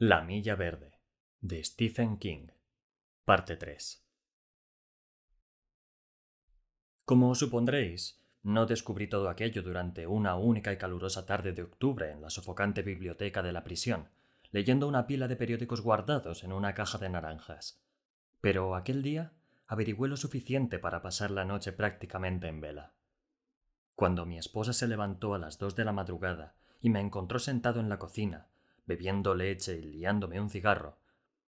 La Milla Verde, de Stephen King. Parte 3. Como supondréis, no descubrí todo aquello durante una única y calurosa tarde de octubre en la sofocante biblioteca de la prisión, leyendo una pila de periódicos guardados en una caja de naranjas. Pero aquel día averigüé lo suficiente para pasar la noche prácticamente en vela. Cuando mi esposa se levantó a las dos de la madrugada y me encontró sentado en la cocina, bebiendo leche y liándome un cigarro,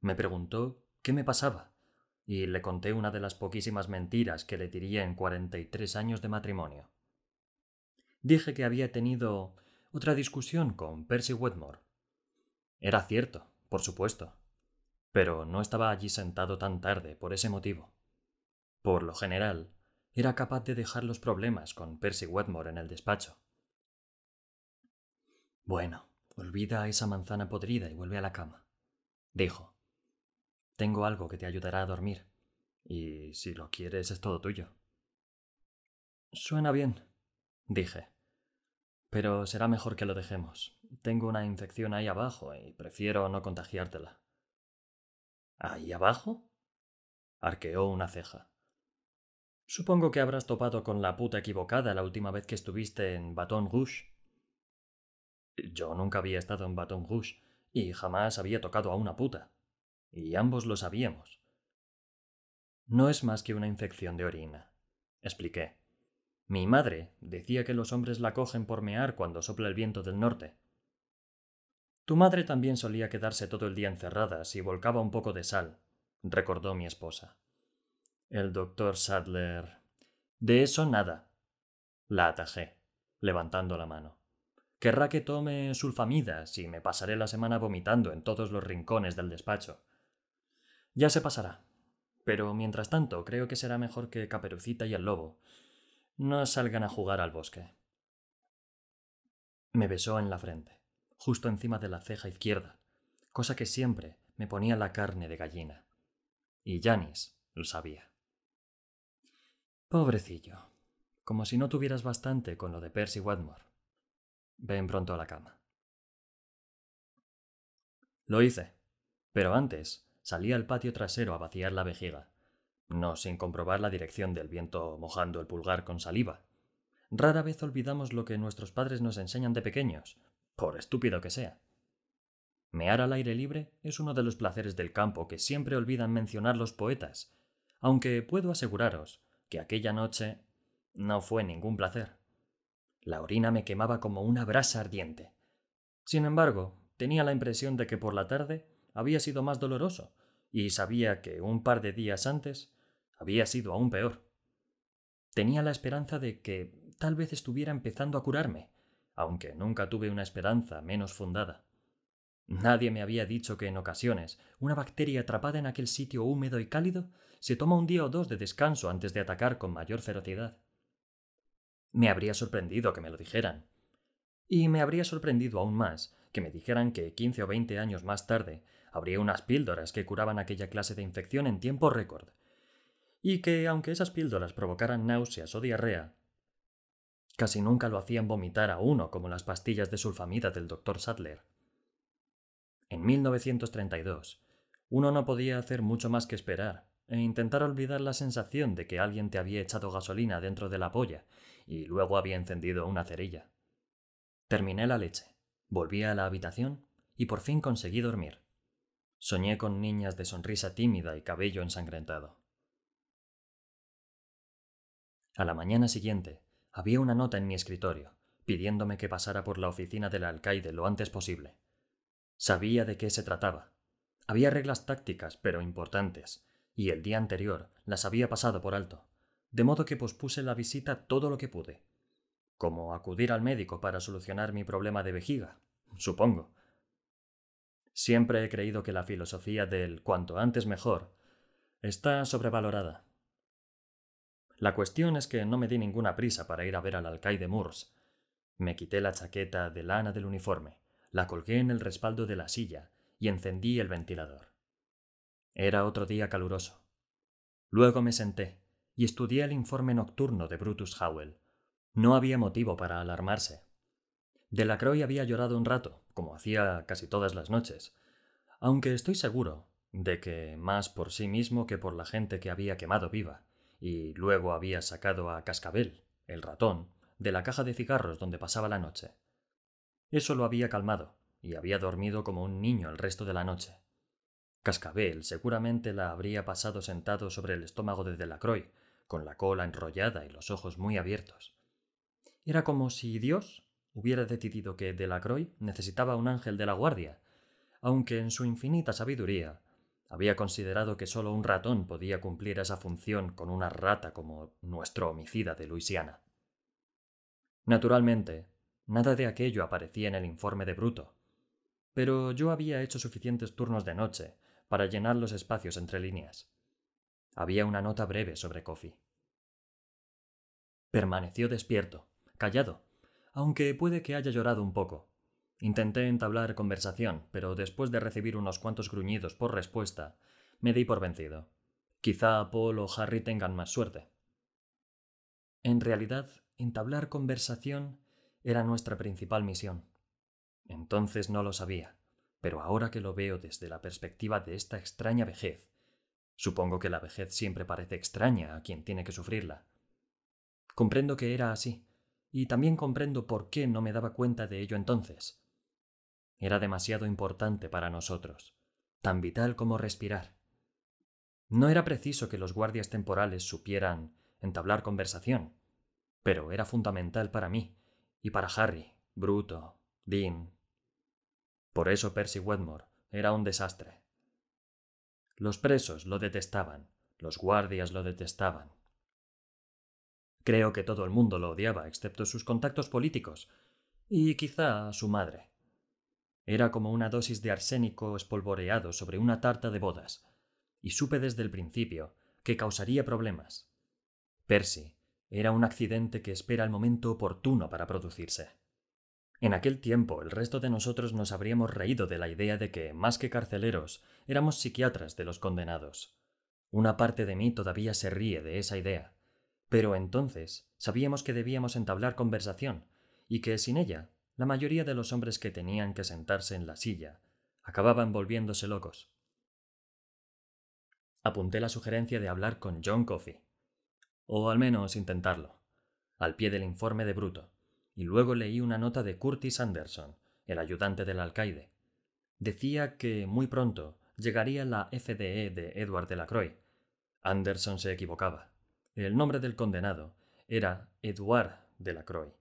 me preguntó qué me pasaba, y le conté una de las poquísimas mentiras que le diría en cuarenta y tres años de matrimonio. Dije que había tenido otra discusión con Percy Wetmore. Era cierto, por supuesto, pero no estaba allí sentado tan tarde por ese motivo. Por lo general, era capaz de dejar los problemas con Percy Wetmore en el despacho. Bueno, Olvida esa manzana podrida y vuelve a la cama. Dijo. Tengo algo que te ayudará a dormir. Y si lo quieres es todo tuyo. Suena bien, dije. Pero será mejor que lo dejemos. Tengo una infección ahí abajo y prefiero no contagiártela. ¿Ahí abajo? Arqueó una ceja. Supongo que habrás topado con la puta equivocada la última vez que estuviste en Baton Rouge. Yo nunca había estado en Baton Rouge y jamás había tocado a una puta. Y ambos lo sabíamos. No es más que una infección de orina, expliqué. Mi madre decía que los hombres la cogen por mear cuando sopla el viento del norte. Tu madre también solía quedarse todo el día encerrada si volcaba un poco de sal, recordó mi esposa. El doctor Sadler. De eso nada. La atajé, levantando la mano. Querrá que tome sulfamidas y me pasaré la semana vomitando en todos los rincones del despacho. Ya se pasará. Pero mientras tanto, creo que será mejor que Caperucita y el lobo no salgan a jugar al bosque. Me besó en la frente, justo encima de la ceja izquierda, cosa que siempre me ponía la carne de gallina. Y Janis lo sabía. Pobrecillo, como si no tuvieras bastante con lo de Percy Wetmore. Ven pronto a la cama. Lo hice, pero antes salí al patio trasero a vaciar la vejiga, no sin comprobar la dirección del viento mojando el pulgar con saliva. Rara vez olvidamos lo que nuestros padres nos enseñan de pequeños, por estúpido que sea. Mear al aire libre es uno de los placeres del campo que siempre olvidan mencionar los poetas, aunque puedo aseguraros que aquella noche no fue ningún placer. La orina me quemaba como una brasa ardiente. Sin embargo, tenía la impresión de que por la tarde había sido más doloroso, y sabía que un par de días antes había sido aún peor. Tenía la esperanza de que tal vez estuviera empezando a curarme, aunque nunca tuve una esperanza menos fundada. Nadie me había dicho que en ocasiones una bacteria atrapada en aquel sitio húmedo y cálido se toma un día o dos de descanso antes de atacar con mayor ferocidad. Me habría sorprendido que me lo dijeran. Y me habría sorprendido aún más que me dijeran que 15 o 20 años más tarde habría unas píldoras que curaban aquella clase de infección en tiempo récord. Y que, aunque esas píldoras provocaran náuseas o diarrea, casi nunca lo hacían vomitar a uno como las pastillas de sulfamida del doctor Sadler. En 1932, uno no podía hacer mucho más que esperar e intentar olvidar la sensación de que alguien te había echado gasolina dentro de la polla y luego había encendido una cerilla. Terminé la leche, volví a la habitación y por fin conseguí dormir. Soñé con niñas de sonrisa tímida y cabello ensangrentado. A la mañana siguiente había una nota en mi escritorio pidiéndome que pasara por la oficina del alcaide lo antes posible. Sabía de qué se trataba. Había reglas tácticas, pero importantes, y el día anterior las había pasado por alto de modo que pospuse la visita todo lo que pude. Como acudir al médico para solucionar mi problema de vejiga, supongo. Siempre he creído que la filosofía del cuanto antes mejor está sobrevalorada. La cuestión es que no me di ninguna prisa para ir a ver al alcaide Moores. Me quité la chaqueta de lana del uniforme, la colgué en el respaldo de la silla y encendí el ventilador. Era otro día caluroso. Luego me senté, y estudié el informe nocturno de Brutus Howell. No había motivo para alarmarse. Delacroix había llorado un rato, como hacía casi todas las noches. Aunque estoy seguro de que más por sí mismo que por la gente que había quemado viva, y luego había sacado a Cascabel, el ratón, de la caja de cigarros donde pasaba la noche. Eso lo había calmado, y había dormido como un niño el resto de la noche. Cascabel seguramente la habría pasado sentado sobre el estómago de Delacroix, con la cola enrollada y los ojos muy abiertos. Era como si Dios hubiera decidido que Delacroix necesitaba un ángel de la guardia, aunque en su infinita sabiduría había considerado que solo un ratón podía cumplir esa función con una rata como nuestro homicida de Luisiana. Naturalmente, nada de aquello aparecía en el informe de Bruto, pero yo había hecho suficientes turnos de noche para llenar los espacios entre líneas. Había una nota breve sobre Coffee. Permaneció despierto, callado, aunque puede que haya llorado un poco. Intenté entablar conversación, pero después de recibir unos cuantos gruñidos por respuesta, me di por vencido. Quizá Paul o Harry tengan más suerte. En realidad, entablar conversación era nuestra principal misión. Entonces no lo sabía, pero ahora que lo veo desde la perspectiva de esta extraña vejez, supongo que la vejez siempre parece extraña a quien tiene que sufrirla. Comprendo que era así, y también comprendo por qué no me daba cuenta de ello entonces. Era demasiado importante para nosotros, tan vital como respirar. No era preciso que los guardias temporales supieran entablar conversación, pero era fundamental para mí y para Harry, Bruto, Dean. Por eso Percy Wetmore era un desastre. Los presos lo detestaban, los guardias lo detestaban, Creo que todo el mundo lo odiaba, excepto sus contactos políticos, y quizá su madre. Era como una dosis de arsénico espolvoreado sobre una tarta de bodas, y supe desde el principio que causaría problemas. Percy era un accidente que espera el momento oportuno para producirse. En aquel tiempo el resto de nosotros nos habríamos reído de la idea de que, más que carceleros, éramos psiquiatras de los condenados. Una parte de mí todavía se ríe de esa idea, pero entonces sabíamos que debíamos entablar conversación y que sin ella la mayoría de los hombres que tenían que sentarse en la silla acababan volviéndose locos. Apunté la sugerencia de hablar con John Coffey, o al menos intentarlo, al pie del informe de Bruto, y luego leí una nota de Curtis Anderson, el ayudante del alcaide. Decía que muy pronto llegaría la FDE de Edward Delacroix. Anderson se equivocaba. El nombre del condenado era Edouard Delacroix.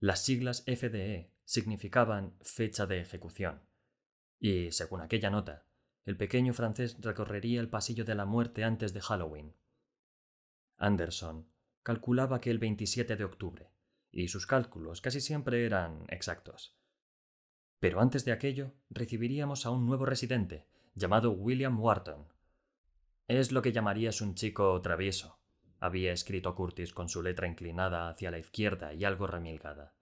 Las siglas FDE significaban fecha de ejecución, y, según aquella nota, el pequeño francés recorrería el pasillo de la muerte antes de Halloween. Anderson calculaba que el 27 de octubre, y sus cálculos casi siempre eran exactos. Pero antes de aquello recibiríamos a un nuevo residente, llamado William Wharton, es lo que llamarías un chico travieso, había escrito Curtis con su letra inclinada hacia la izquierda y algo remilgada.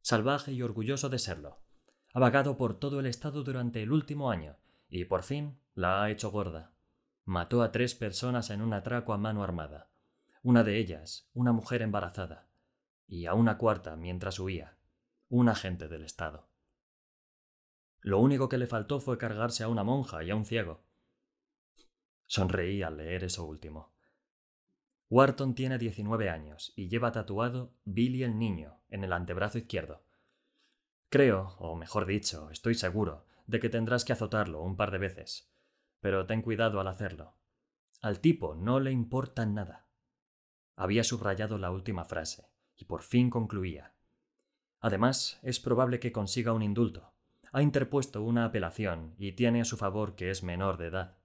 Salvaje y orgulloso de serlo. Ha vagado por todo el estado durante el último año y por fin la ha hecho gorda. Mató a tres personas en un atraco a mano armada. Una de ellas, una mujer embarazada. Y a una cuarta mientras huía. Un agente del Estado. Lo único que le faltó fue cargarse a una monja y a un ciego. Sonreí al leer eso último. Wharton tiene 19 años y lleva tatuado Billy el Niño en el antebrazo izquierdo. Creo, o mejor dicho, estoy seguro, de que tendrás que azotarlo un par de veces. Pero ten cuidado al hacerlo. Al tipo no le importa nada. Había subrayado la última frase, y por fin concluía. Además, es probable que consiga un indulto. Ha interpuesto una apelación y tiene a su favor que es menor de edad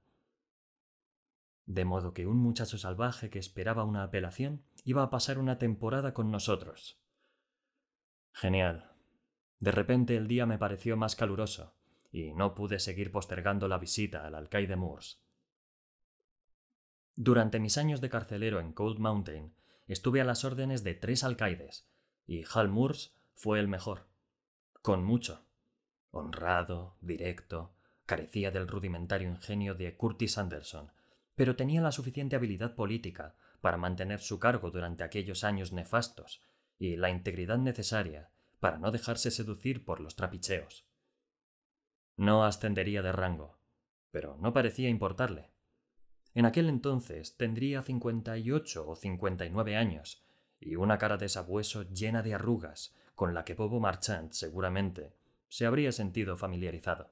de modo que un muchacho salvaje que esperaba una apelación iba a pasar una temporada con nosotros. Genial. De repente el día me pareció más caluroso, y no pude seguir postergando la visita al alcaide Moores. Durante mis años de carcelero en Cold Mountain, estuve a las órdenes de tres alcaides, y Hal Moores fue el mejor. Con mucho. Honrado, directo, carecía del rudimentario ingenio de Curtis Anderson, pero tenía la suficiente habilidad política para mantener su cargo durante aquellos años nefastos y la integridad necesaria para no dejarse seducir por los trapicheos. No ascendería de rango, pero no parecía importarle. En aquel entonces tendría 58 o 59 años y una cara de sabueso llena de arrugas con la que Bobo Marchand seguramente se habría sentido familiarizado.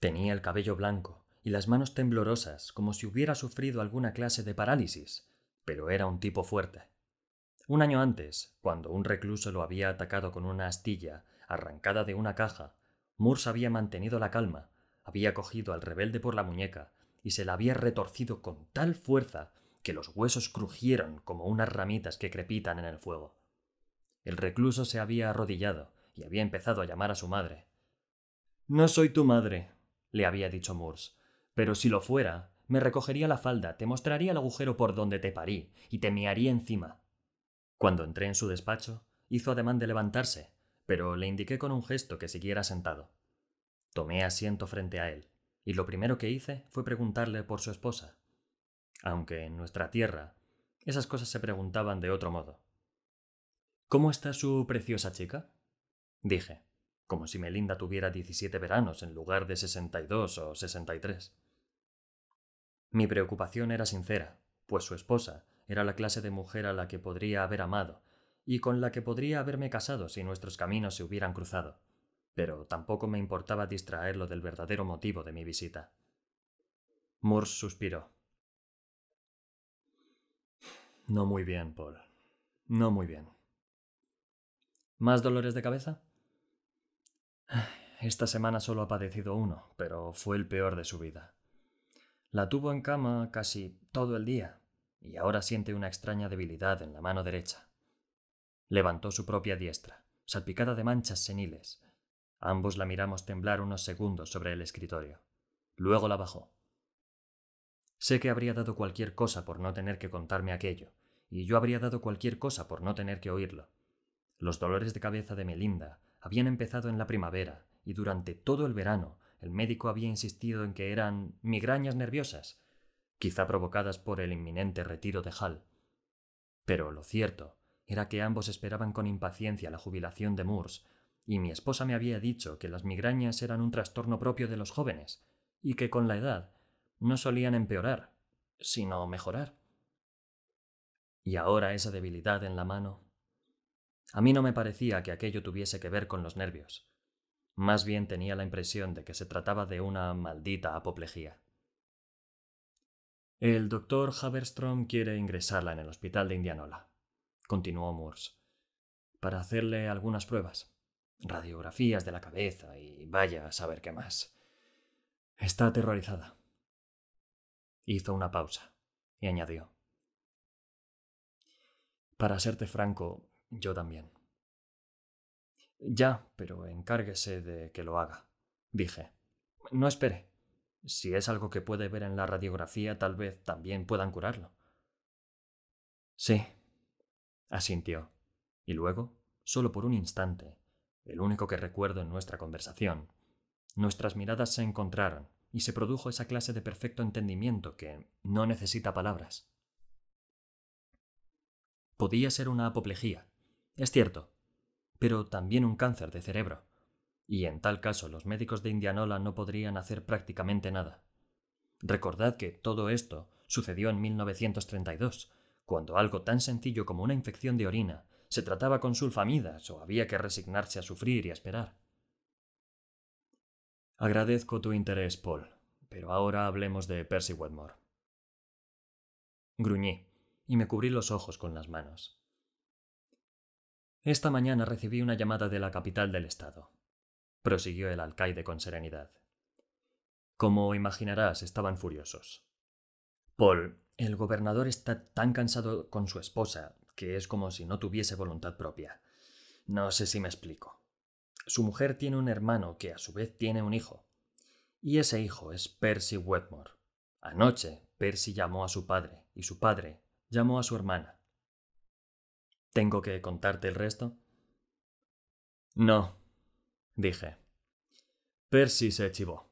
Tenía el cabello blanco y las manos temblorosas como si hubiera sufrido alguna clase de parálisis, pero era un tipo fuerte. Un año antes, cuando un recluso lo había atacado con una astilla arrancada de una caja, Murs había mantenido la calma, había cogido al rebelde por la muñeca y se la había retorcido con tal fuerza que los huesos crujieron como unas ramitas que crepitan en el fuego. El recluso se había arrodillado y había empezado a llamar a su madre. No soy tu madre, le había dicho Moores, pero si lo fuera, me recogería la falda, te mostraría el agujero por donde te parí y te mearía encima. Cuando entré en su despacho, hizo ademán de levantarse, pero le indiqué con un gesto que siguiera sentado. Tomé asiento frente a él, y lo primero que hice fue preguntarle por su esposa. Aunque en nuestra tierra esas cosas se preguntaban de otro modo. ¿Cómo está su preciosa chica? dije, como si Melinda tuviera 17 veranos en lugar de 62 o 63. Mi preocupación era sincera, pues su esposa era la clase de mujer a la que podría haber amado y con la que podría haberme casado si nuestros caminos se hubieran cruzado, pero tampoco me importaba distraerlo del verdadero motivo de mi visita. Moores suspiró. No muy bien, Paul. No muy bien. ¿Más dolores de cabeza? Esta semana solo ha padecido uno, pero fue el peor de su vida. La tuvo en cama casi todo el día, y ahora siente una extraña debilidad en la mano derecha. Levantó su propia diestra, salpicada de manchas seniles. Ambos la miramos temblar unos segundos sobre el escritorio. Luego la bajó. Sé que habría dado cualquier cosa por no tener que contarme aquello, y yo habría dado cualquier cosa por no tener que oírlo. Los dolores de cabeza de Melinda habían empezado en la primavera y durante todo el verano el médico había insistido en que eran migrañas nerviosas, quizá provocadas por el inminente retiro de Hall. Pero lo cierto era que ambos esperaban con impaciencia la jubilación de Moores, y mi esposa me había dicho que las migrañas eran un trastorno propio de los jóvenes, y que con la edad no solían empeorar, sino mejorar. Y ahora esa debilidad en la mano a mí no me parecía que aquello tuviese que ver con los nervios. Más bien tenía la impresión de que se trataba de una maldita apoplejía. El doctor Haverstrom quiere ingresarla en el hospital de Indianola, continuó Moores, para hacerle algunas pruebas, radiografías de la cabeza y vaya a saber qué más. Está aterrorizada. Hizo una pausa y añadió. Para serte franco, yo también. Ya, pero encárguese de que lo haga, dije. No espere. Si es algo que puede ver en la radiografía, tal vez también puedan curarlo. Sí, asintió. Y luego, solo por un instante, el único que recuerdo en nuestra conversación, nuestras miradas se encontraron y se produjo esa clase de perfecto entendimiento que no necesita palabras. Podía ser una apoplejía, es cierto, pero también un cáncer de cerebro. Y en tal caso los médicos de Indianola no podrían hacer prácticamente nada. Recordad que todo esto sucedió en 1932, cuando algo tan sencillo como una infección de orina se trataba con sulfamidas o había que resignarse a sufrir y a esperar. Agradezco tu interés, Paul, pero ahora hablemos de Percy Wetmore. Gruñí y me cubrí los ojos con las manos. Esta mañana recibí una llamada de la capital del estado, prosiguió el alcaide con serenidad. Como imaginarás, estaban furiosos. Paul, el gobernador está tan cansado con su esposa que es como si no tuviese voluntad propia. No sé si me explico. Su mujer tiene un hermano que a su vez tiene un hijo. Y ese hijo es Percy Wetmore. Anoche Percy llamó a su padre y su padre llamó a su hermana. ¿Tengo que contarte el resto? No, dije. Percy se chivó.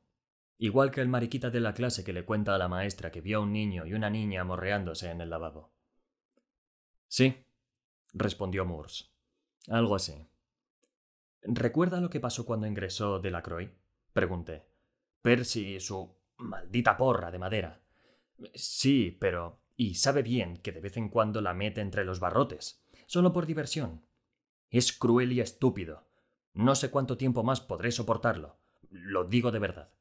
Igual que el mariquita de la clase que le cuenta a la maestra que vio a un niño y una niña morreándose en el lavabo. Sí, respondió Moores. Algo así. ¿Recuerda lo que pasó cuando ingresó Delacroix? Pregunté. Percy y su maldita porra de madera. Sí, pero... Y sabe bien que de vez en cuando la mete entre los barrotes, solo por diversión. Es cruel y estúpido. No sé cuánto tiempo más podré soportarlo. Lo digo de verdad.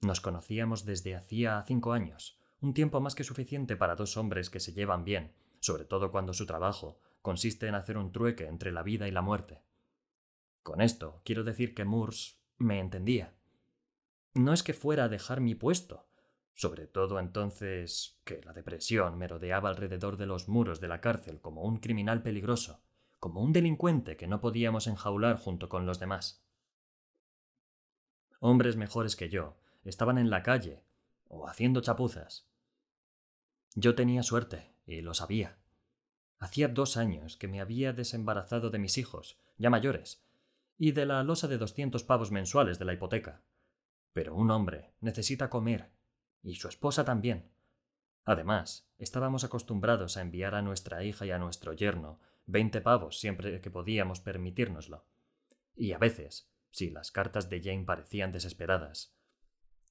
Nos conocíamos desde hacía cinco años, un tiempo más que suficiente para dos hombres que se llevan bien, sobre todo cuando su trabajo consiste en hacer un trueque entre la vida y la muerte. Con esto quiero decir que Moores me entendía. No es que fuera a dejar mi puesto, sobre todo entonces que la depresión me rodeaba alrededor de los muros de la cárcel como un criminal peligroso, como un delincuente que no podíamos enjaular junto con los demás. Hombres mejores que yo estaban en la calle o haciendo chapuzas. Yo tenía suerte y lo sabía. Hacía dos años que me había desembarazado de mis hijos, ya mayores, y de la losa de doscientos pavos mensuales de la hipoteca. Pero un hombre necesita comer, y su esposa también. Además, estábamos acostumbrados a enviar a nuestra hija y a nuestro yerno veinte pavos siempre que podíamos permitírnoslo. Y a veces, si las cartas de Jane parecían desesperadas,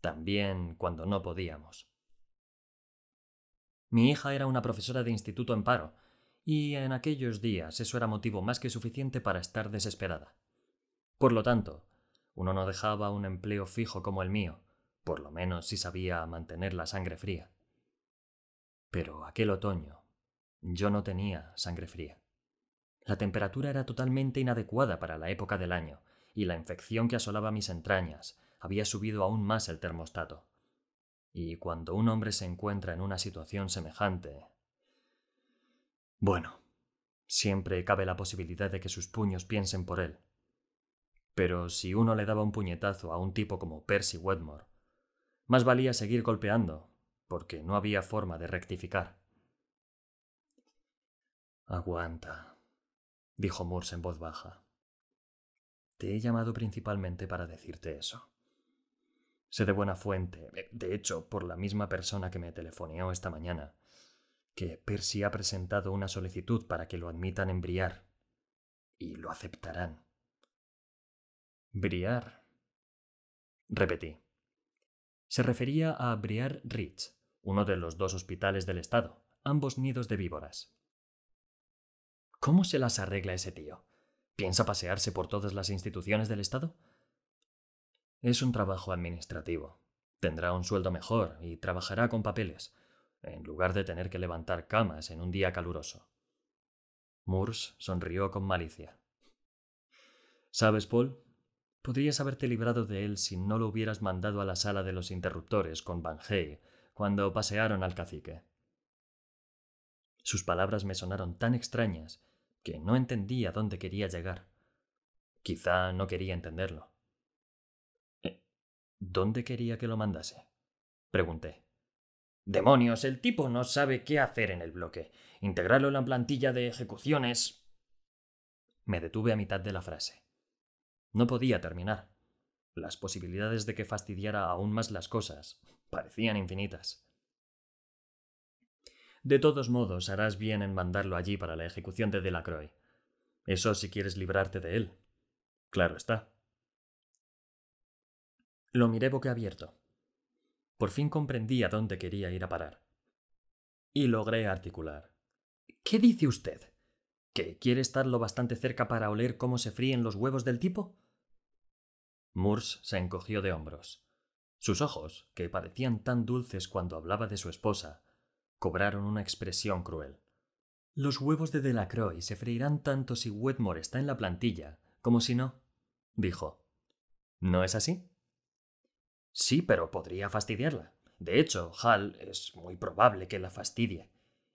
también cuando no podíamos. Mi hija era una profesora de instituto en paro, y en aquellos días eso era motivo más que suficiente para estar desesperada. Por lo tanto, uno no dejaba un empleo fijo como el mío, por lo menos si sabía mantener la sangre fría. Pero aquel otoño yo no tenía sangre fría. La temperatura era totalmente inadecuada para la época del año, y la infección que asolaba mis entrañas había subido aún más el termostato. Y cuando un hombre se encuentra en una situación semejante... Bueno, siempre cabe la posibilidad de que sus puños piensen por él. Pero si uno le daba un puñetazo a un tipo como Percy Wedmore, más valía seguir golpeando, porque no había forma de rectificar. Aguanta, dijo Morse en voz baja. Te he llamado principalmente para decirte eso. Sé de buena fuente, eh, de hecho, por la misma persona que me telefoneó esta mañana, que Percy ha presentado una solicitud para que lo admitan en Briar. Y lo aceptarán. Briar. Repetí. Se refería a Briar Ridge, uno de los dos hospitales del estado, ambos nidos de víboras. ¿Cómo se las arregla ese tío? ¿Piensa pasearse por todas las instituciones del estado? Es un trabajo administrativo. Tendrá un sueldo mejor y trabajará con papeles, en lugar de tener que levantar camas en un día caluroso. Moores sonrió con malicia. ¿Sabes, Paul? Podrías haberte librado de él si no lo hubieras mandado a la sala de los interruptores con Van Hey cuando pasearon al cacique. Sus palabras me sonaron tan extrañas que no entendía dónde quería llegar. Quizá no quería entenderlo. ¿Dónde quería que lo mandase? Pregunté. Demonios, el tipo no sabe qué hacer en el bloque. Integrarlo en la plantilla de ejecuciones. Me detuve a mitad de la frase. No podía terminar. Las posibilidades de que fastidiara aún más las cosas parecían infinitas. De todos modos, harás bien en mandarlo allí para la ejecución de Delacroix. Eso si quieres librarte de él. Claro está. Lo miré boquiabierto. Por fin comprendí a dónde quería ir a parar. Y logré articular. ¿Qué dice usted? ¿Que quiere estar lo bastante cerca para oler cómo se fríen los huevos del tipo? Moores se encogió de hombros. Sus ojos, que parecían tan dulces cuando hablaba de su esposa, cobraron una expresión cruel. Los huevos de Delacroix se freirán tanto si Wetmore está en la plantilla como si no, dijo. ¿No es así? Sí, pero podría fastidiarla. De hecho, Hall es muy probable que la fastidie.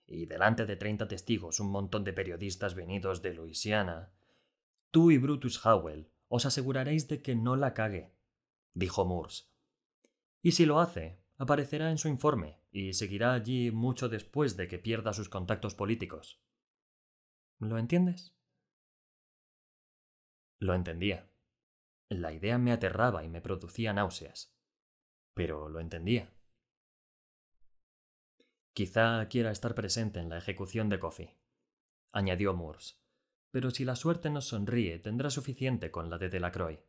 Y delante de treinta testigos, un montón de periodistas venidos de Luisiana. Tú y Brutus Howell os aseguraréis de que no la cague, dijo Moores. Y si lo hace, aparecerá en su informe y seguirá allí mucho después de que pierda sus contactos políticos. ¿Lo entiendes? Lo entendía. La idea me aterraba y me producía náuseas pero lo entendía. Quizá quiera estar presente en la ejecución de Coffee, añadió Moores. Pero si la suerte nos sonríe, tendrá suficiente con la de Delacroix.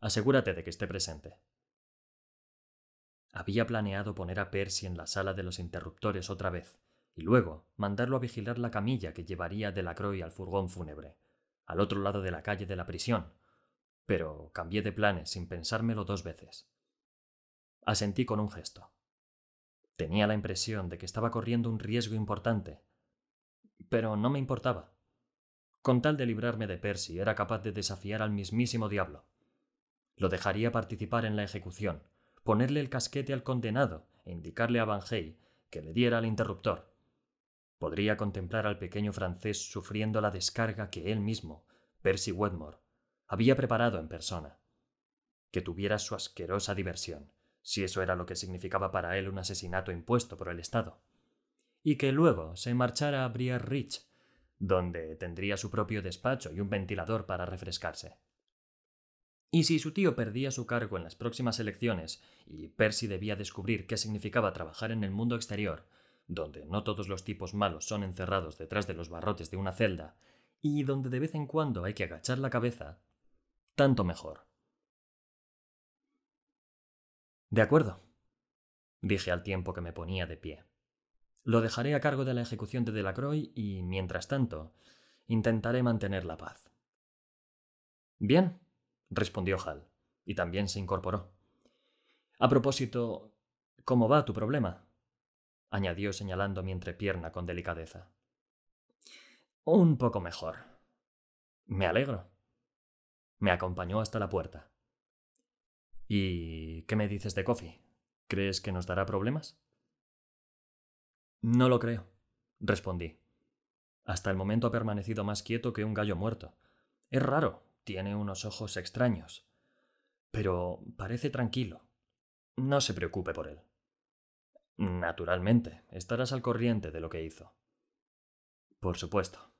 Asegúrate de que esté presente. Había planeado poner a Percy en la sala de los interruptores otra vez, y luego mandarlo a vigilar la camilla que llevaría de la Croix al furgón fúnebre, al otro lado de la calle de la prisión. Pero cambié de planes sin pensármelo dos veces. Asentí con un gesto. Tenía la impresión de que estaba corriendo un riesgo importante, pero no me importaba. Con tal de librarme de Percy, era capaz de desafiar al mismísimo diablo. Lo dejaría participar en la ejecución, ponerle el casquete al condenado e indicarle a Van Hey que le diera al interruptor. Podría contemplar al pequeño francés sufriendo la descarga que él mismo, Percy Wedmore, había preparado en persona. Que tuviera su asquerosa diversión, si eso era lo que significaba para él un asesinato impuesto por el Estado. Y que luego se marchara a Briar Ridge, donde tendría su propio despacho y un ventilador para refrescarse. Y si su tío perdía su cargo en las próximas elecciones y Percy debía descubrir qué significaba trabajar en el mundo exterior, donde no todos los tipos malos son encerrados detrás de los barrotes de una celda, y donde de vez en cuando hay que agachar la cabeza, tanto mejor. De acuerdo, dije al tiempo que me ponía de pie. Lo dejaré a cargo de la ejecución de Delacroix y, mientras tanto, intentaré mantener la paz. Bien, respondió Hal, y también se incorporó. A propósito, ¿cómo va tu problema? añadió señalando mi entrepierna con delicadeza. Un poco mejor. Me alegro. Me acompañó hasta la puerta. ¿Y qué me dices de Coffee? ¿Crees que nos dará problemas? No lo creo, respondí. Hasta el momento ha permanecido más quieto que un gallo muerto. Es raro, tiene unos ojos extraños. Pero parece tranquilo. No se preocupe por él. Naturalmente, estarás al corriente de lo que hizo. Por supuesto.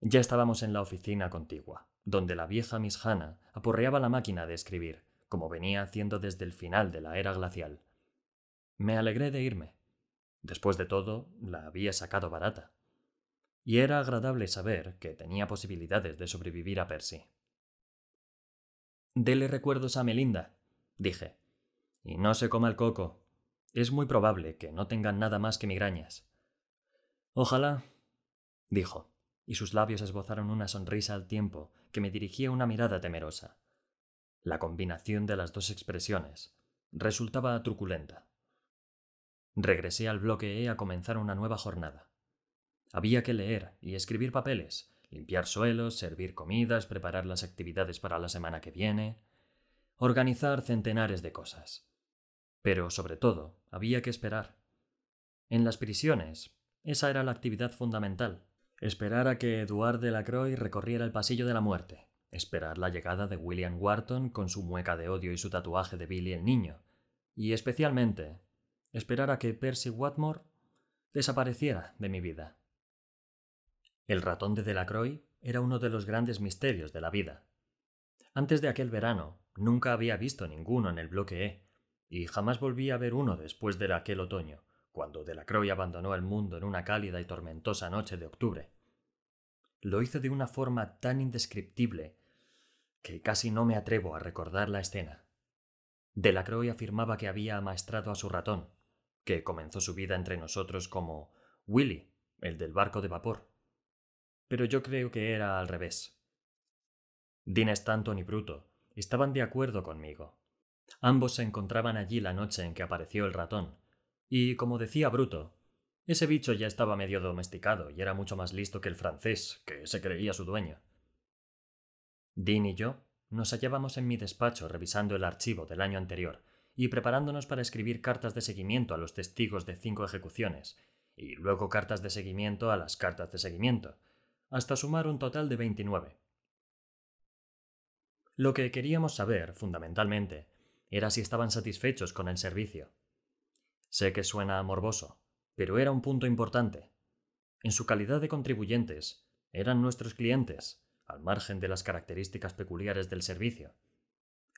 Ya estábamos en la oficina contigua, donde la vieja Miss Hannah aporreaba la máquina de escribir, como venía haciendo desde el final de la era glacial. Me alegré de irme. Después de todo, la había sacado barata y era agradable saber que tenía posibilidades de sobrevivir a Percy. Dele recuerdos a Melinda, dije, y no se coma el coco. Es muy probable que no tengan nada más que migrañas. Ojalá, dijo, y sus labios esbozaron una sonrisa al tiempo que me dirigía una mirada temerosa. La combinación de las dos expresiones resultaba truculenta. Regresé al bloque E a comenzar una nueva jornada. Había que leer y escribir papeles, limpiar suelos, servir comidas, preparar las actividades para la semana que viene, organizar centenares de cosas. Pero, sobre todo, había que esperar. En las prisiones, esa era la actividad fundamental. Esperar a que Eduard de Lacroix recorriera el pasillo de la muerte. Esperar la llegada de William Wharton con su mueca de odio y su tatuaje de Billy el niño. Y especialmente, esperar a que Percy Watmore desapareciera de mi vida. El ratón de Delacroix era uno de los grandes misterios de la vida. Antes de aquel verano, nunca había visto ninguno en el bloque E, y jamás volví a ver uno después de aquel otoño, cuando Delacroix abandonó el mundo en una cálida y tormentosa noche de octubre. Lo hizo de una forma tan indescriptible que casi no me atrevo a recordar la escena. Delacroix afirmaba que había amaestrado a su ratón, que comenzó su vida entre nosotros como Willy, el del barco de vapor pero yo creo que era al revés. Dean Stanton y Bruto estaban de acuerdo conmigo. Ambos se encontraban allí la noche en que apareció el ratón, y, como decía Bruto, ese bicho ya estaba medio domesticado y era mucho más listo que el francés, que se creía su dueño. Dean y yo nos hallábamos en mi despacho revisando el archivo del año anterior y preparándonos para escribir cartas de seguimiento a los testigos de cinco ejecuciones, y luego cartas de seguimiento a las cartas de seguimiento, hasta sumar un total de 29. Lo que queríamos saber, fundamentalmente, era si estaban satisfechos con el servicio. Sé que suena morboso, pero era un punto importante. En su calidad de contribuyentes, eran nuestros clientes, al margen de las características peculiares del servicio.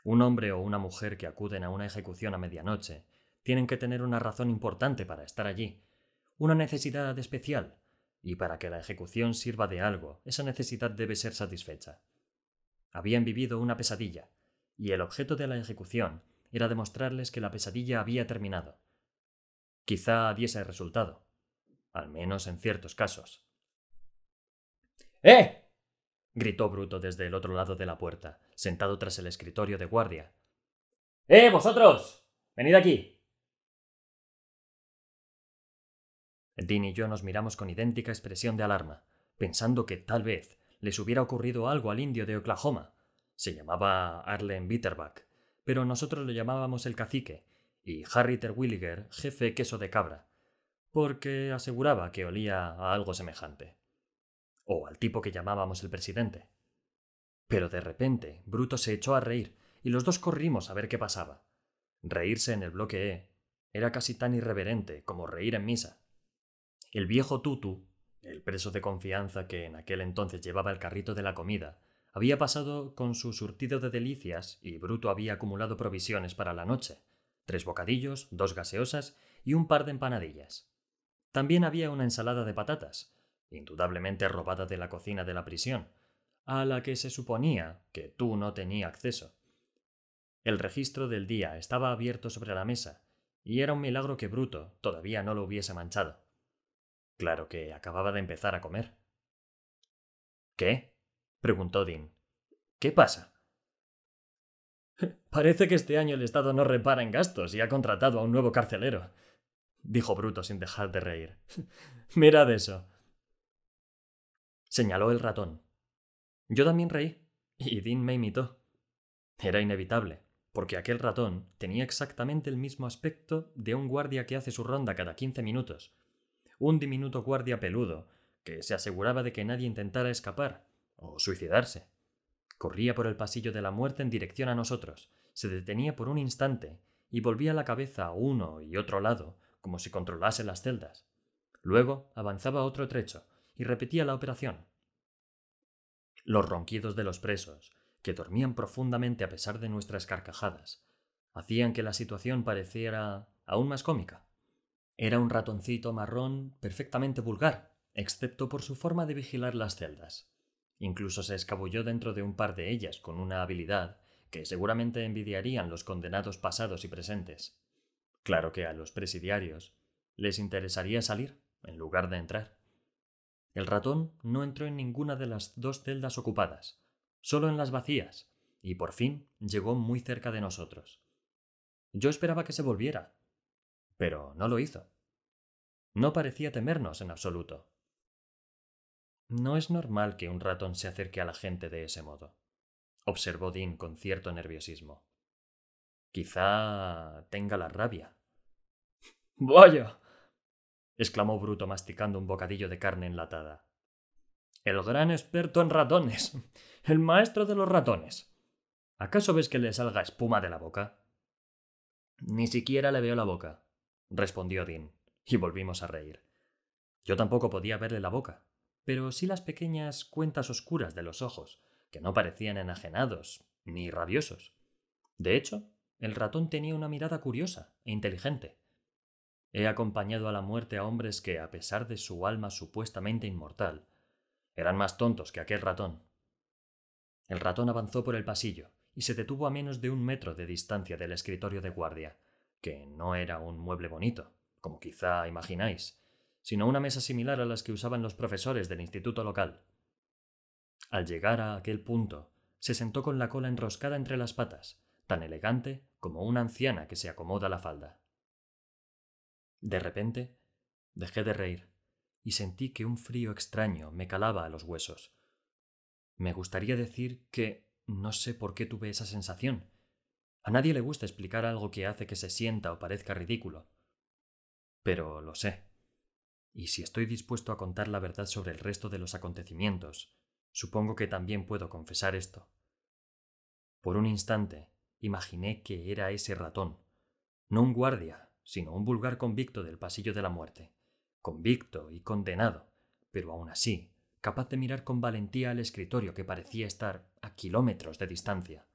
Un hombre o una mujer que acuden a una ejecución a medianoche tienen que tener una razón importante para estar allí, una necesidad especial, y para que la ejecución sirva de algo, esa necesidad debe ser satisfecha. Habían vivido una pesadilla, y el objeto de la ejecución era demostrarles que la pesadilla había terminado. Quizá diese resultado, al menos en ciertos casos. ¡Eh! gritó Bruto desde el otro lado de la puerta, sentado tras el escritorio de guardia. ¡Eh, vosotros! ¡Venid aquí! Dean y yo nos miramos con idéntica expresión de alarma, pensando que tal vez les hubiera ocurrido algo al indio de Oklahoma. Se llamaba Arlen Bitterback, pero nosotros lo llamábamos el cacique, y Harry Terwilliger jefe queso de cabra, porque aseguraba que olía a algo semejante. O al tipo que llamábamos el presidente. Pero de repente, Bruto se echó a reír, y los dos corrimos a ver qué pasaba. Reírse en el bloque E era casi tan irreverente como reír en misa. El viejo Tutu, el preso de confianza que en aquel entonces llevaba el carrito de la comida, había pasado con su surtido de delicias y Bruto había acumulado provisiones para la noche, tres bocadillos, dos gaseosas y un par de empanadillas. También había una ensalada de patatas, indudablemente robada de la cocina de la prisión, a la que se suponía que tú no tenía acceso. El registro del día estaba abierto sobre la mesa, y era un milagro que Bruto todavía no lo hubiese manchado. Claro que acababa de empezar a comer. ¿Qué? preguntó Dean. ¿Qué pasa? Parece que este año el Estado no repara en gastos y ha contratado a un nuevo carcelero, dijo Bruto sin dejar de reír. Mirad eso. Señaló el ratón. Yo también reí, y Dean me imitó. Era inevitable, porque aquel ratón tenía exactamente el mismo aspecto de un guardia que hace su ronda cada quince minutos, un diminuto guardia peludo, que se aseguraba de que nadie intentara escapar o suicidarse. Corría por el pasillo de la muerte en dirección a nosotros, se detenía por un instante y volvía la cabeza a uno y otro lado, como si controlase las celdas. Luego avanzaba otro trecho y repetía la operación. Los ronquidos de los presos, que dormían profundamente a pesar de nuestras carcajadas, hacían que la situación pareciera aún más cómica. Era un ratoncito marrón perfectamente vulgar, excepto por su forma de vigilar las celdas. Incluso se escabulló dentro de un par de ellas con una habilidad que seguramente envidiarían los condenados pasados y presentes. Claro que a los presidiarios les interesaría salir en lugar de entrar. El ratón no entró en ninguna de las dos celdas ocupadas, solo en las vacías, y por fin llegó muy cerca de nosotros. Yo esperaba que se volviera, pero no lo hizo. No parecía temernos en absoluto. No es normal que un ratón se acerque a la gente de ese modo, observó Dean con cierto nerviosismo. Quizá tenga la rabia. ¡Vaya! exclamó Bruto masticando un bocadillo de carne enlatada. El gran experto en ratones. El maestro de los ratones. ¿Acaso ves que le salga espuma de la boca? Ni siquiera le veo la boca, respondió Dean, y volvimos a reír. Yo tampoco podía verle la boca, pero sí las pequeñas cuentas oscuras de los ojos, que no parecían enajenados ni rabiosos. De hecho, el ratón tenía una mirada curiosa e inteligente. He acompañado a la muerte a hombres que, a pesar de su alma supuestamente inmortal, eran más tontos que aquel ratón. El ratón avanzó por el pasillo y se detuvo a menos de un metro de distancia del escritorio de guardia, que no era un mueble bonito, como quizá imagináis, sino una mesa similar a las que usaban los profesores del instituto local. Al llegar a aquel punto, se sentó con la cola enroscada entre las patas, tan elegante como una anciana que se acomoda la falda. De repente, dejé de reír y sentí que un frío extraño me calaba a los huesos. Me gustaría decir que no sé por qué tuve esa sensación, a nadie le gusta explicar algo que hace que se sienta o parezca ridículo. Pero lo sé. Y si estoy dispuesto a contar la verdad sobre el resto de los acontecimientos, supongo que también puedo confesar esto. Por un instante, imaginé que era ese ratón, no un guardia, sino un vulgar convicto del pasillo de la muerte, convicto y condenado, pero aún así, capaz de mirar con valentía al escritorio que parecía estar a kilómetros de distancia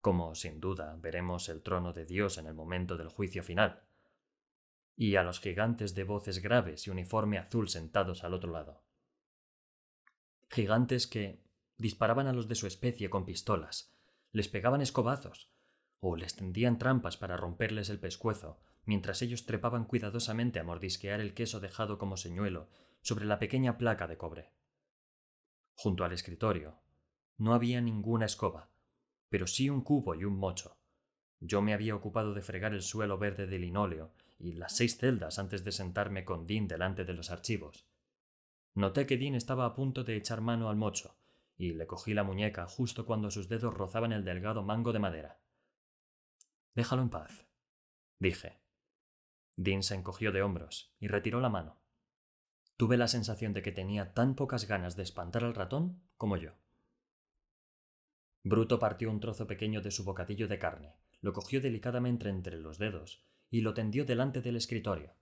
como sin duda veremos el trono de Dios en el momento del juicio final, y a los gigantes de voces graves y uniforme azul sentados al otro lado. Gigantes que, disparaban a los de su especie con pistolas, les pegaban escobazos, o les tendían trampas para romperles el pescuezo, mientras ellos trepaban cuidadosamente a mordisquear el queso dejado como señuelo sobre la pequeña placa de cobre. Junto al escritorio no había ninguna escoba, pero sí un cubo y un mocho. Yo me había ocupado de fregar el suelo verde de linóleo y las seis celdas antes de sentarme con Dean delante de los archivos. Noté que Dean estaba a punto de echar mano al mocho, y le cogí la muñeca justo cuando sus dedos rozaban el delgado mango de madera. Déjalo en paz, dije. Dean se encogió de hombros y retiró la mano. Tuve la sensación de que tenía tan pocas ganas de espantar al ratón como yo. Bruto partió un trozo pequeño de su bocadillo de carne, lo cogió delicadamente entre los dedos y lo tendió delante del escritorio.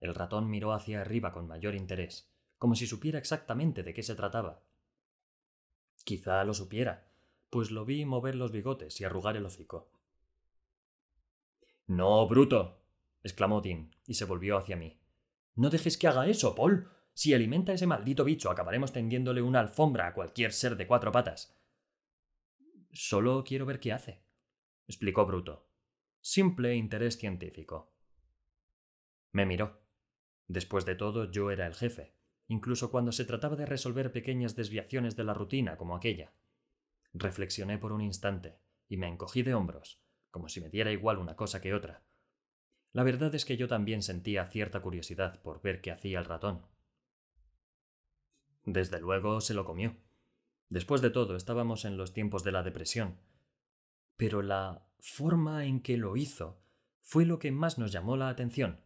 El ratón miró hacia arriba con mayor interés, como si supiera exactamente de qué se trataba. Quizá lo supiera, pues lo vi mover los bigotes y arrugar el hocico. No, bruto. exclamó Dean, y se volvió hacia mí. No dejes que haga eso, Paul. Si alimenta a ese maldito bicho, acabaremos tendiéndole una alfombra a cualquier ser de cuatro patas. Solo quiero ver qué hace, explicó Bruto. Simple interés científico. Me miró. Después de todo, yo era el jefe, incluso cuando se trataba de resolver pequeñas desviaciones de la rutina como aquella. Reflexioné por un instante y me encogí de hombros, como si me diera igual una cosa que otra. La verdad es que yo también sentía cierta curiosidad por ver qué hacía el ratón. Desde luego se lo comió. Después de todo, estábamos en los tiempos de la depresión. Pero la forma en que lo hizo fue lo que más nos llamó la atención.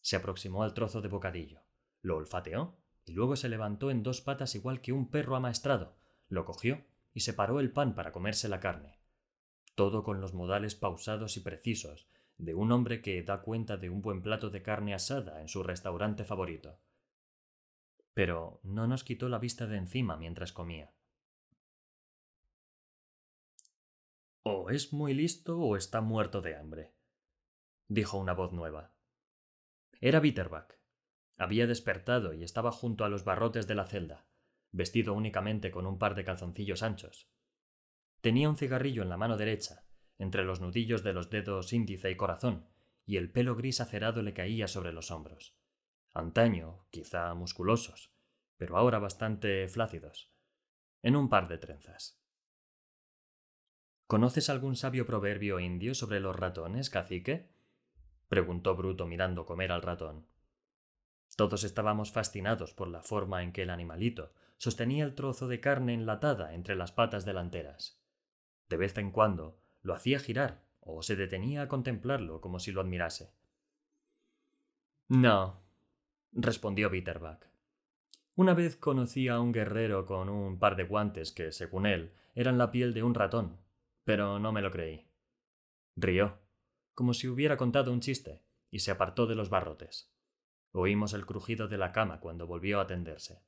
Se aproximó al trozo de bocadillo, lo olfateó y luego se levantó en dos patas igual que un perro amaestrado, lo cogió y separó el pan para comerse la carne todo con los modales pausados y precisos de un hombre que da cuenta de un buen plato de carne asada en su restaurante favorito. Pero no nos quitó la vista de encima mientras comía. O es muy listo o está muerto de hambre, dijo una voz nueva. Era Bitterbach. Había despertado y estaba junto a los barrotes de la celda, vestido únicamente con un par de calzoncillos anchos. Tenía un cigarrillo en la mano derecha, entre los nudillos de los dedos índice y corazón, y el pelo gris acerado le caía sobre los hombros. Antaño, quizá musculosos, pero ahora bastante flácidos, en un par de trenzas. ¿Conoces algún sabio proverbio indio sobre los ratones, cacique? preguntó Bruto mirando comer al ratón. Todos estábamos fascinados por la forma en que el animalito sostenía el trozo de carne enlatada entre las patas delanteras. De vez en cuando lo hacía girar o se detenía a contemplarlo como si lo admirase. No, respondió Bitterbach. Una vez conocí a un guerrero con un par de guantes que, según él, eran la piel de un ratón, pero no me lo creí. Rió, como si hubiera contado un chiste, y se apartó de los barrotes. Oímos el crujido de la cama cuando volvió a tenderse.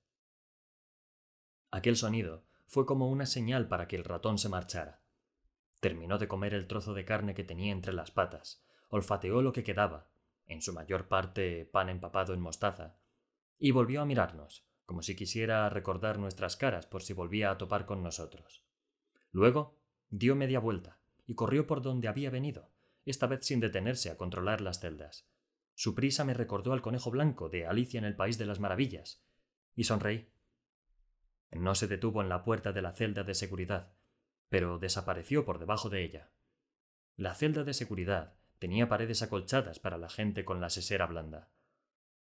Aquel sonido fue como una señal para que el ratón se marchara. Terminó de comer el trozo de carne que tenía entre las patas, olfateó lo que quedaba, en su mayor parte pan empapado en mostaza, y volvió a mirarnos, como si quisiera recordar nuestras caras por si volvía a topar con nosotros. Luego dio media vuelta y corrió por donde había venido, esta vez sin detenerse a controlar las celdas. Su prisa me recordó al conejo blanco de Alicia en el País de las Maravillas, y sonreí. No se detuvo en la puerta de la celda de seguridad, pero desapareció por debajo de ella. La celda de seguridad tenía paredes acolchadas para la gente con la sesera blanda.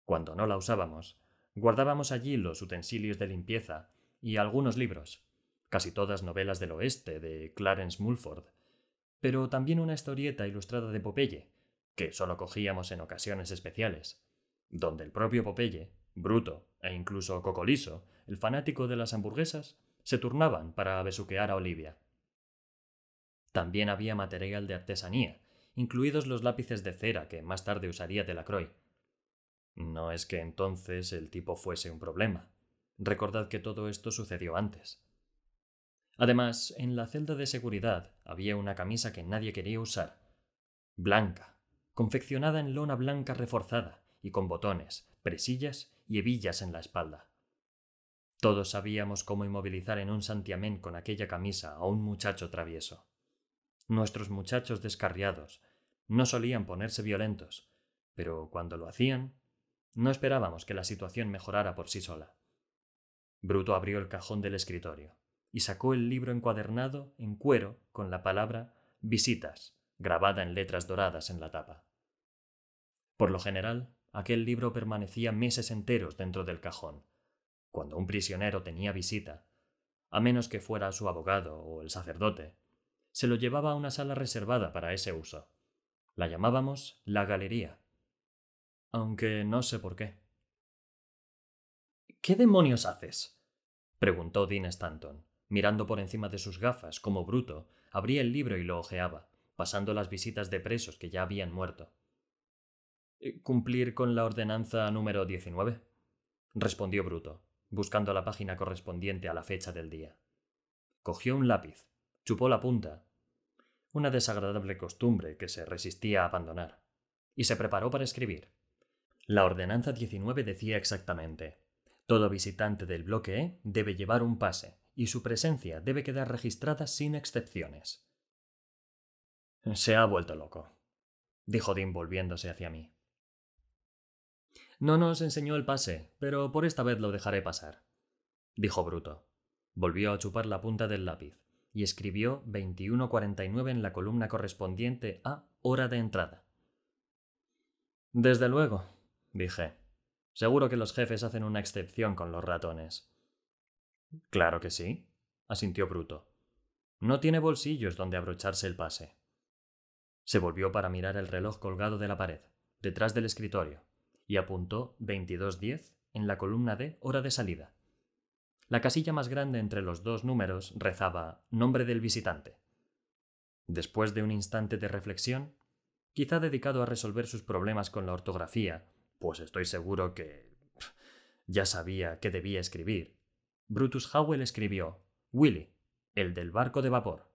Cuando no la usábamos, guardábamos allí los utensilios de limpieza y algunos libros, casi todas novelas del oeste de Clarence Mulford, pero también una historieta ilustrada de Popeye, que solo cogíamos en ocasiones especiales, donde el propio Popeye, Bruto e incluso Cocoliso, el fanático de las hamburguesas, se turnaban para besuquear a Olivia. También había material de artesanía, incluidos los lápices de cera que más tarde usaría Delacroix. No es que entonces el tipo fuese un problema. Recordad que todo esto sucedió antes. Además, en la celda de seguridad había una camisa que nadie quería usar. Blanca, confeccionada en lona blanca reforzada y con botones, presillas y hebillas en la espalda. Todos sabíamos cómo inmovilizar en un santiamén con aquella camisa a un muchacho travieso. Nuestros muchachos descarriados no solían ponerse violentos, pero cuando lo hacían, no esperábamos que la situación mejorara por sí sola. Bruto abrió el cajón del escritorio y sacó el libro encuadernado en cuero con la palabra visitas grabada en letras doradas en la tapa. Por lo general, aquel libro permanecía meses enteros dentro del cajón. Cuando un prisionero tenía visita, a menos que fuera su abogado o el sacerdote, se lo llevaba a una sala reservada para ese uso. La llamábamos la galería. Aunque no sé por qué. ¿Qué demonios haces? preguntó Dean Stanton, mirando por encima de sus gafas como bruto, abría el libro y lo hojeaba, pasando las visitas de presos que ya habían muerto. Eh, ¿Cumplir con la ordenanza número 19? respondió Bruto, buscando la página correspondiente a la fecha del día. Cogió un lápiz, chupó la punta, una desagradable costumbre que se resistía a abandonar, y se preparó para escribir. La ordenanza 19 decía exactamente todo visitante del bloque E debe llevar un pase, y su presencia debe quedar registrada sin excepciones. Se ha vuelto loco, dijo Dean volviéndose hacia mí. No nos enseñó el pase, pero por esta vez lo dejaré pasar, dijo Bruto. Volvió a chupar la punta del lápiz y escribió 21.49 en la columna correspondiente a hora de entrada. Desde luego, dije. Seguro que los jefes hacen una excepción con los ratones. Claro que sí, asintió Bruto. No tiene bolsillos donde abrocharse el pase. Se volvió para mirar el reloj colgado de la pared, detrás del escritorio, y apuntó 22.10 en la columna de hora de salida. La casilla más grande entre los dos números rezaba nombre del visitante. Después de un instante de reflexión, quizá dedicado a resolver sus problemas con la ortografía pues estoy seguro que ya sabía que debía escribir. Brutus Howell escribió Willy, el del barco de vapor,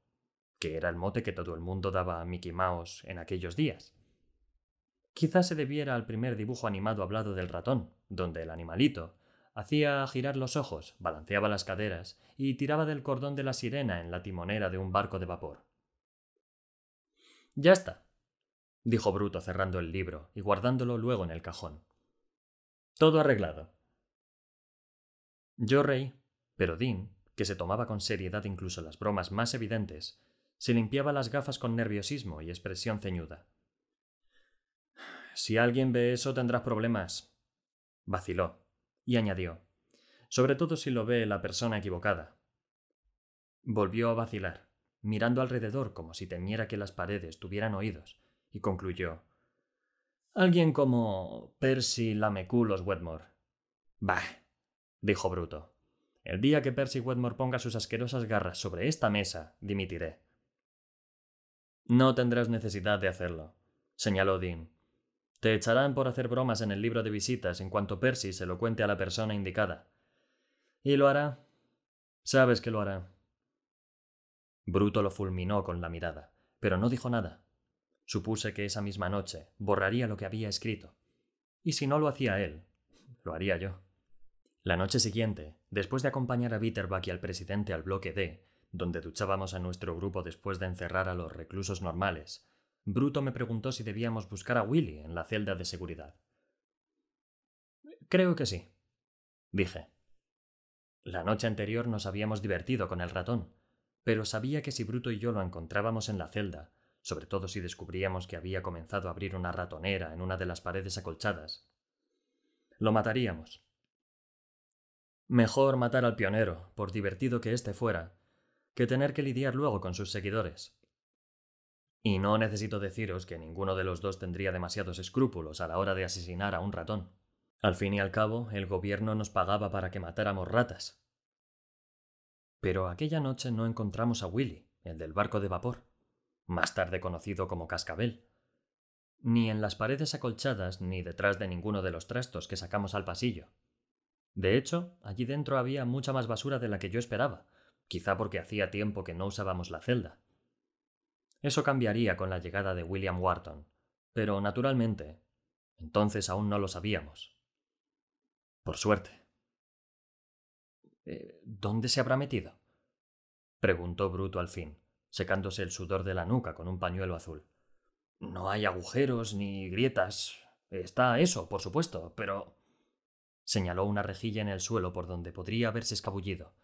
que era el mote que todo el mundo daba a Mickey Mouse en aquellos días. Quizás se debiera al primer dibujo animado hablado del ratón, donde el animalito hacía girar los ojos, balanceaba las caderas y tiraba del cordón de la sirena en la timonera de un barco de vapor. Ya está, dijo Bruto cerrando el libro y guardándolo luego en el cajón. Todo arreglado. Yo reí, pero Dean, que se tomaba con seriedad incluso las bromas más evidentes, se limpiaba las gafas con nerviosismo y expresión ceñuda. Si alguien ve eso tendrás problemas. vaciló, y añadió, sobre todo si lo ve la persona equivocada. Volvió a vacilar, mirando alrededor como si temiera que las paredes tuvieran oídos, y concluyó. Alguien como Percy Lameculos Wedmore. Bah, dijo Bruto. El día que Percy Wedmore ponga sus asquerosas garras sobre esta mesa, dimitiré. No tendrás necesidad de hacerlo, señaló Dean. Te echarán por hacer bromas en el libro de visitas en cuanto Percy se lo cuente a la persona indicada. ¿Y lo hará? Sabes que lo hará. Bruto lo fulminó con la mirada, pero no dijo nada. Supuse que esa misma noche borraría lo que había escrito. Y si no lo hacía él, lo haría yo. La noche siguiente, después de acompañar a Bitterbach y al presidente al bloque D, donde duchábamos a nuestro grupo después de encerrar a los reclusos normales, Bruto me preguntó si debíamos buscar a Willy en la celda de seguridad. Creo que sí, dije. La noche anterior nos habíamos divertido con el ratón, pero sabía que si Bruto y yo lo encontrábamos en la celda, sobre todo si descubríamos que había comenzado a abrir una ratonera en una de las paredes acolchadas. Lo mataríamos. Mejor matar al pionero, por divertido que éste fuera, que tener que lidiar luego con sus seguidores. Y no necesito deciros que ninguno de los dos tendría demasiados escrúpulos a la hora de asesinar a un ratón. Al fin y al cabo, el gobierno nos pagaba para que matáramos ratas. Pero aquella noche no encontramos a Willy, el del barco de vapor más tarde conocido como cascabel. Ni en las paredes acolchadas ni detrás de ninguno de los trastos que sacamos al pasillo. De hecho, allí dentro había mucha más basura de la que yo esperaba, quizá porque hacía tiempo que no usábamos la celda. Eso cambiaría con la llegada de William Wharton, pero naturalmente, entonces aún no lo sabíamos. Por suerte. Eh, ¿Dónde se habrá metido? preguntó Bruto al fin, secándose el sudor de la nuca con un pañuelo azul. No hay agujeros ni grietas. Está eso, por supuesto, pero. señaló una rejilla en el suelo por donde podría haberse escabullido,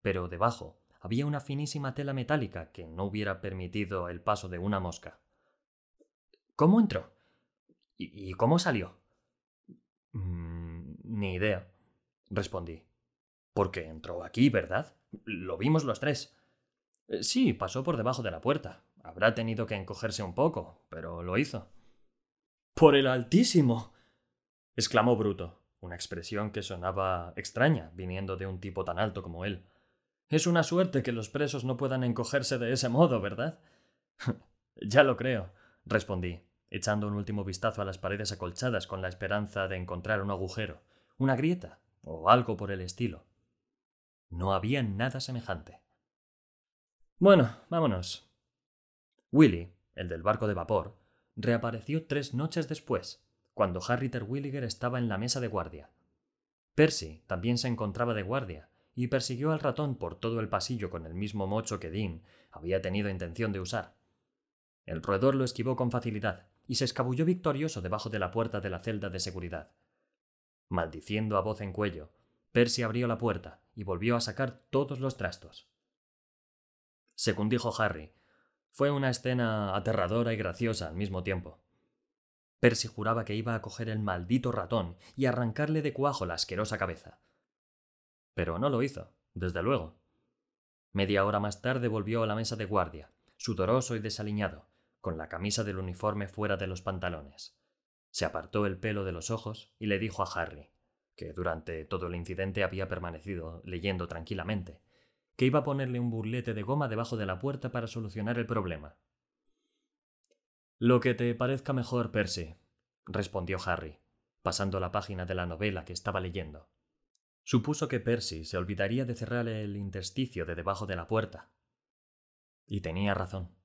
pero debajo había una finísima tela metálica que no hubiera permitido el paso de una mosca. ¿Cómo entró? ¿Y, cómo salió? Mm, ni idea, respondí. Porque entró aquí, ¿verdad? Lo vimos los tres. Eh, sí, pasó por debajo de la puerta. Habrá tenido que encogerse un poco, pero lo hizo. ¡Por el Altísimo! exclamó Bruto, una expresión que sonaba extraña viniendo de un tipo tan alto como él. Es una suerte que los presos no puedan encogerse de ese modo, ¿verdad? ya lo creo, respondí, echando un último vistazo a las paredes acolchadas con la esperanza de encontrar un agujero, una grieta o algo por el estilo. No había nada semejante. Bueno, vámonos. Willy, el del barco de vapor, reapareció tres noches después, cuando Harry Terwilliger estaba en la mesa de guardia. Percy también se encontraba de guardia, y persiguió al ratón por todo el pasillo con el mismo mocho que Dean había tenido intención de usar. El roedor lo esquivó con facilidad y se escabulló victorioso debajo de la puerta de la celda de seguridad. Maldiciendo a voz en cuello, Percy abrió la puerta y volvió a sacar todos los trastos. Según dijo Harry, fue una escena aterradora y graciosa al mismo tiempo. Percy juraba que iba a coger el maldito ratón y arrancarle de cuajo la asquerosa cabeza, pero no lo hizo, desde luego. Media hora más tarde volvió a la mesa de guardia, sudoroso y desaliñado, con la camisa del uniforme fuera de los pantalones. Se apartó el pelo de los ojos y le dijo a Harry, que durante todo el incidente había permanecido leyendo tranquilamente, que iba a ponerle un burlete de goma debajo de la puerta para solucionar el problema. Lo que te parezca mejor, Percy, respondió Harry, pasando la página de la novela que estaba leyendo. Supuso que Percy se olvidaría de cerrar el intersticio de debajo de la puerta. Y tenía razón.